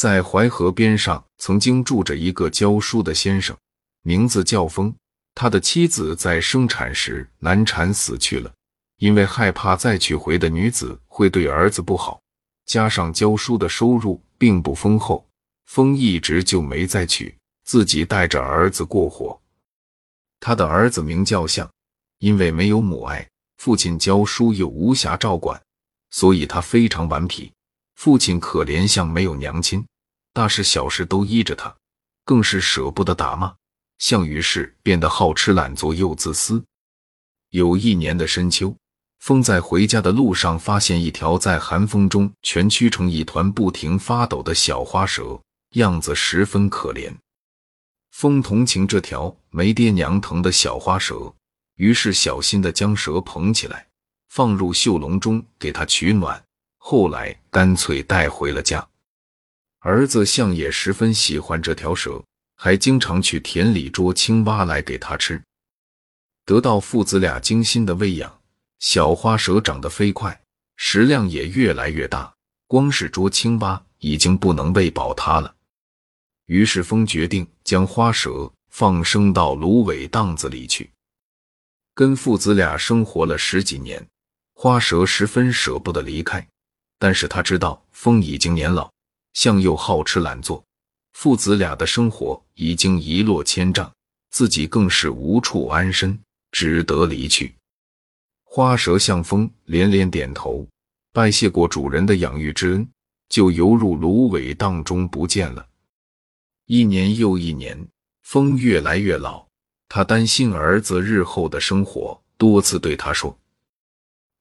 在淮河边上曾经住着一个教书的先生，名字叫风。他的妻子在生产时难产死去了，因为害怕再娶回的女子会对儿子不好，加上教书的收入并不丰厚，风一直就没再娶，自己带着儿子过活。他的儿子名叫相，因为没有母爱，父亲教书又无暇照管，所以他非常顽皮。父亲可怜相没有娘亲。大事小事都依着他，更是舍不得打骂。项羽是变得好吃懒做又自私。有一年的深秋，风在回家的路上发现一条在寒风中蜷曲成一团、不停发抖的小花蛇，样子十分可怜。风同情这条没爹娘疼的小花蛇，于是小心的将蛇捧起来，放入绣笼中给它取暖。后来干脆带回了家。儿子相也十分喜欢这条蛇，还经常去田里捉青蛙来给它吃。得到父子俩精心的喂养，小花蛇长得飞快，食量也越来越大。光是捉青蛙已经不能喂饱它了。于是风决定将花蛇放生到芦苇荡子里去。跟父子俩生活了十几年，花蛇十分舍不得离开，但是他知道风已经年老。向右好吃懒做，父子俩的生活已经一落千丈，自己更是无处安身，只得离去。花蛇向风连连点头，拜谢过主人的养育之恩，就游入芦苇荡中不见了。一年又一年，风越来越老，他担心儿子日后的生活，多次对他说：“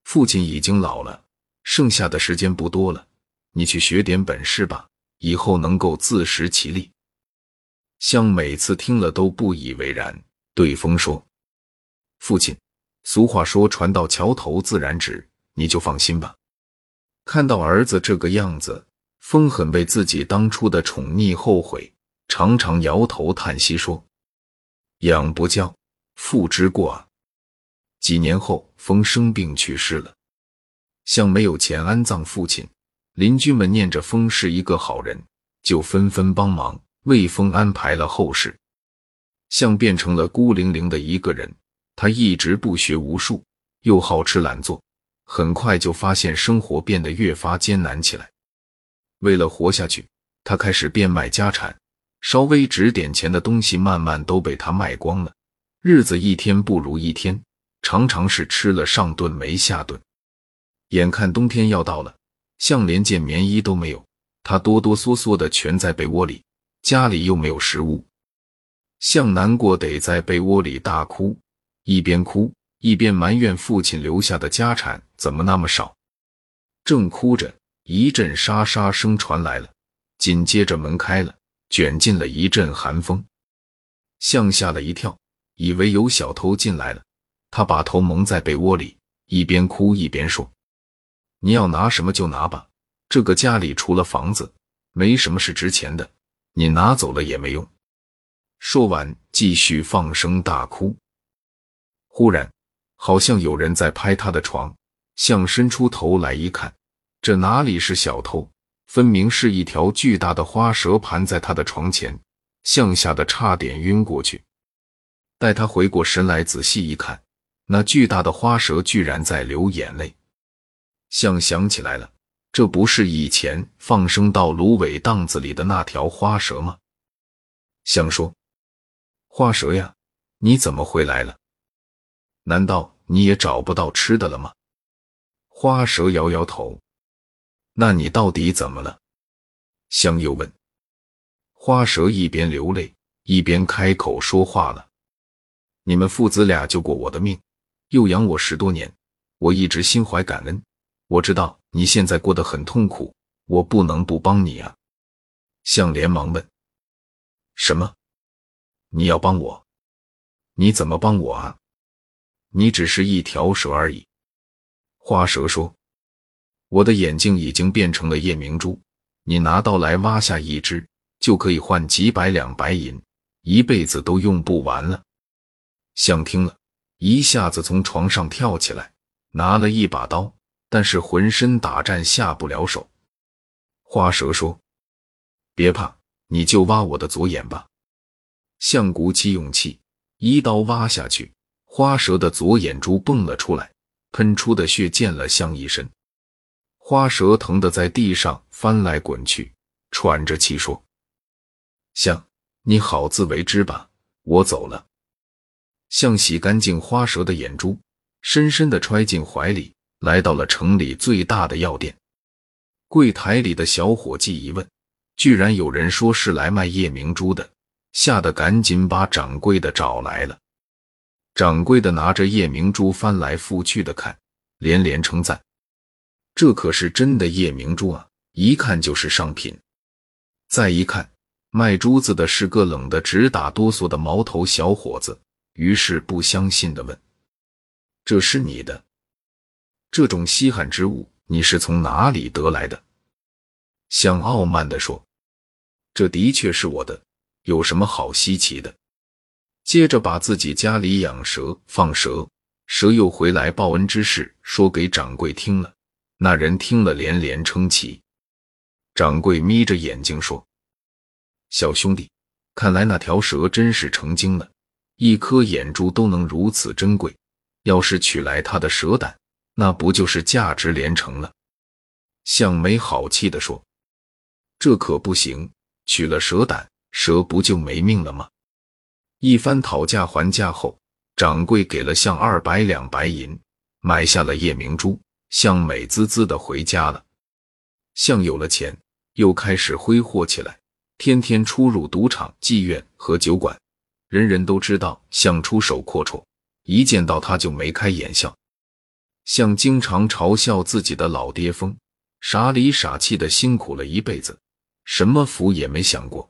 父亲已经老了，剩下的时间不多了。”你去学点本事吧，以后能够自食其力。像每次听了都不以为然，对风说：“父亲，俗话说船到桥头自然直，你就放心吧。”看到儿子这个样子，风很为自己当初的宠溺后悔，常常摇头叹息说：“养不教，父之过啊。”几年后，风生病去世了，像没有钱安葬父亲。邻居们念着风是一个好人，就纷纷帮忙为风安排了后事。像变成了孤零零的一个人，他一直不学无术，又好吃懒做，很快就发现生活变得越发艰难起来。为了活下去，他开始变卖家产，稍微值点钱的东西慢慢都被他卖光了。日子一天不如一天，常常是吃了上顿没下顿。眼看冬天要到了。像连件棉衣都没有，他哆哆嗦嗦的蜷在被窝里，家里又没有食物，像难过得在被窝里大哭，一边哭一边埋怨父亲留下的家产怎么那么少。正哭着，一阵沙沙声传来了，紧接着门开了，卷进了一阵寒风，像吓了一跳，以为有小偷进来了，他把头蒙在被窝里，一边哭一边说。你要拿什么就拿吧，这个家里除了房子，没什么是值钱的。你拿走了也没用。说完，继续放声大哭。忽然，好像有人在拍他的床，向伸出头来一看，这哪里是小偷，分明是一条巨大的花蛇盘在他的床前，向下的差点晕过去。待他回过神来，仔细一看，那巨大的花蛇居然在流眼泪。像想起来了，这不是以前放生到芦苇荡子里的那条花蛇吗？象说：“花蛇呀，你怎么回来了？难道你也找不到吃的了吗？”花蛇摇摇头。那你到底怎么了？香又问。花蛇一边流泪一边开口说话了：“你们父子俩救过我的命，又养我十多年，我一直心怀感恩。”我知道你现在过得很痛苦，我不能不帮你啊！象连忙问：“什么？你要帮我？你怎么帮我啊？你只是一条蛇而已。”花蛇说：“我的眼睛已经变成了夜明珠，你拿刀来挖下一只，就可以换几百两白银，一辈子都用不完了。”象听了一下子从床上跳起来，拿了一把刀。但是浑身打颤下不了手。花蛇说：“别怕，你就挖我的左眼吧。象鼓起勇气，一刀挖下去，花蛇的左眼珠蹦了出来，喷出的血溅了象一身。花蛇疼得在地上翻来滚去，喘着气说：“象，你好自为之吧，我走了。”象洗干净花蛇的眼珠，深深的揣进怀里，来到了城里最大的药店。柜台里的小伙计一问，居然有人说是来卖夜明珠的。吓得赶紧把掌柜的找来了。掌柜的拿着夜明珠翻来覆去的看，连连称赞：“这可是真的夜明珠啊，一看就是上品。”再一看，卖珠子的是个冷得直打哆嗦的毛头小伙子，于是不相信的问：“这是你的？这种稀罕之物，你是从哪里得来的？”想傲慢的说：“这的确是我的。”有什么好稀奇的？接着把自己家里养蛇、放蛇，蛇又回来报恩之事说给掌柜听了。那人听了连连称奇。掌柜眯着眼睛说：“小兄弟，看来那条蛇真是成精了，一颗眼珠都能如此珍贵。要是取来它的蛇胆，那不就是价值连城了？”向没好气地说：“这可不行，取了蛇胆。”蛇不就没命了吗？一番讨价还价后，掌柜给了象二百两白银，买下了夜明珠。象美滋滋的回家了。象有了钱，又开始挥霍起来，天天出入赌场、妓院和酒馆，人人都知道象出手阔绰，一见到他就眉开眼笑。像经常嘲笑自己的老爹疯，傻里傻气的辛苦了一辈子，什么福也没享过。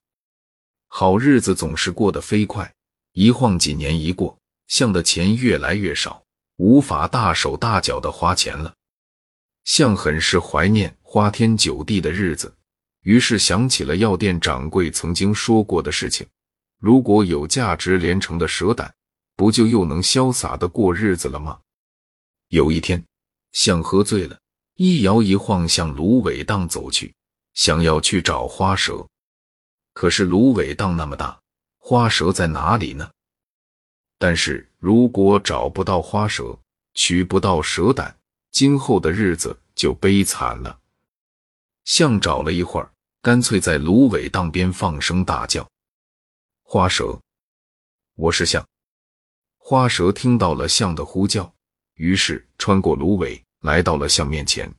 好日子总是过得飞快，一晃几年一过，像的钱越来越少，无法大手大脚的花钱了。像很是怀念花天酒地的日子，于是想起了药店掌柜曾经说过的事情：如果有价值连城的蛇胆，不就又能潇洒的过日子了吗？有一天，象喝醉了，一摇一晃向芦苇荡走去，想要去找花蛇。可是芦苇荡那么大，花蛇在哪里呢？但是如果找不到花蛇，取不到蛇胆，今后的日子就悲惨了。象找了一会儿，干脆在芦苇荡边放声大叫：“花蛇，我是象。”花蛇听到了象的呼叫，于是穿过芦苇，来到了象面前。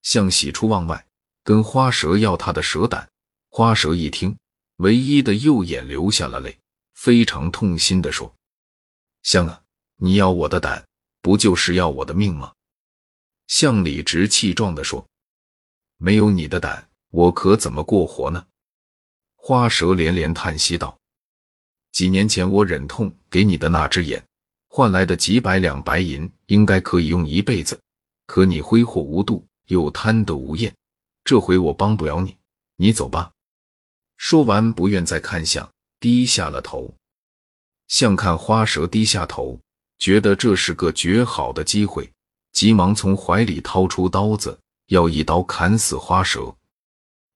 象喜出望外，跟花蛇要他的蛇胆。花蛇一听，唯一的右眼流下了泪，非常痛心的说：“象啊，你要我的胆，不就是要我的命吗？”象理直气壮的说：“没有你的胆，我可怎么过活呢？”花蛇连连叹息道：“几年前我忍痛给你的那只眼，换来的几百两白银，应该可以用一辈子。可你挥霍无度，又贪得无厌，这回我帮不了你，你走吧。”说完，不愿再看向，低下了头。向看花蛇低下头，觉得这是个绝好的机会，急忙从怀里掏出刀子，要一刀砍死花蛇。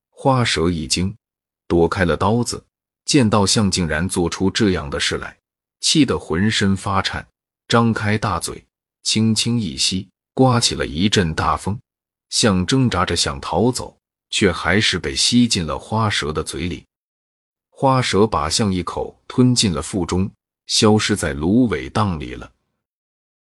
花蛇一惊，躲开了刀子。见到象竟然做出这样的事来，气得浑身发颤，张开大嘴，轻轻一吸，刮起了一阵大风。象挣扎着想逃走。却还是被吸进了花蛇的嘴里，花蛇把象一口吞进了腹中，消失在芦苇荡里了。